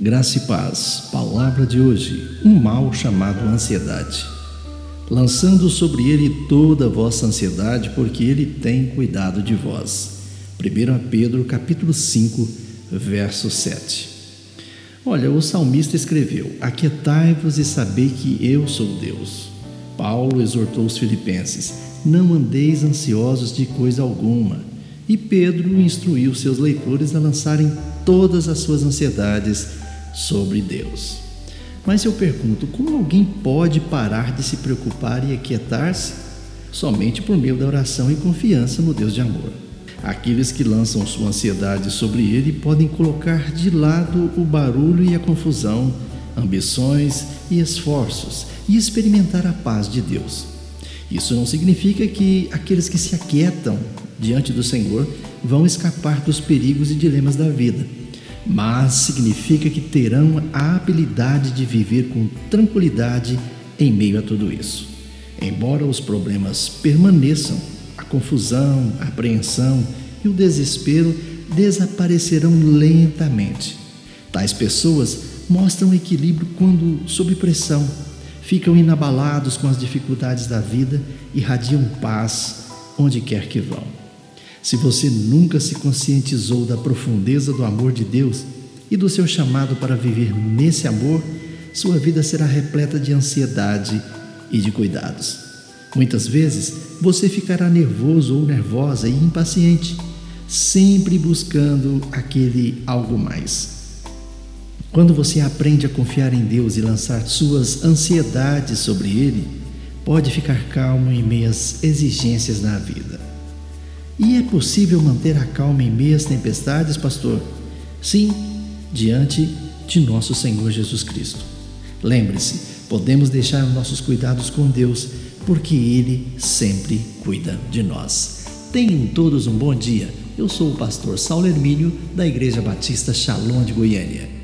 Graça e paz. Palavra de hoje: um mal chamado ansiedade. Lançando sobre ele toda a vossa ansiedade, porque ele tem cuidado de vós. 1 Pedro capítulo 5, verso 7. Olha, o salmista escreveu: Aquietai-vos e sabei que eu sou Deus. Paulo exortou os filipenses: Não andeis ansiosos de coisa alguma. E Pedro instruiu seus leitores a lançarem todas as suas ansiedades sobre Deus. Mas eu pergunto: como alguém pode parar de se preocupar e aquietar-se? Somente por meio da oração e confiança no Deus de amor. Aqueles que lançam sua ansiedade sobre Ele podem colocar de lado o barulho e a confusão, ambições e esforços e experimentar a paz de Deus. Isso não significa que aqueles que se aquietam diante do Senhor vão escapar dos perigos e dilemas da vida mas significa que terão a habilidade de viver com tranquilidade em meio a tudo isso. Embora os problemas permaneçam, a confusão, a apreensão e o desespero desaparecerão lentamente. Tais pessoas mostram equilíbrio quando sob pressão, ficam inabalados com as dificuldades da vida e radiam paz onde quer que vão. Se você nunca se conscientizou da profundeza do amor de Deus e do seu chamado para viver nesse amor, sua vida será repleta de ansiedade e de cuidados. Muitas vezes você ficará nervoso ou nervosa e impaciente, sempre buscando aquele algo mais. Quando você aprende a confiar em Deus e lançar suas ansiedades sobre Ele, pode ficar calmo em meias exigências na vida. E é possível manter a calma em meias tempestades, pastor? Sim, diante de nosso Senhor Jesus Cristo. Lembre-se, podemos deixar nossos cuidados com Deus, porque Ele sempre cuida de nós. Tenham todos um bom dia. Eu sou o pastor Saulo Hermínio, da Igreja Batista Shalom de Goiânia.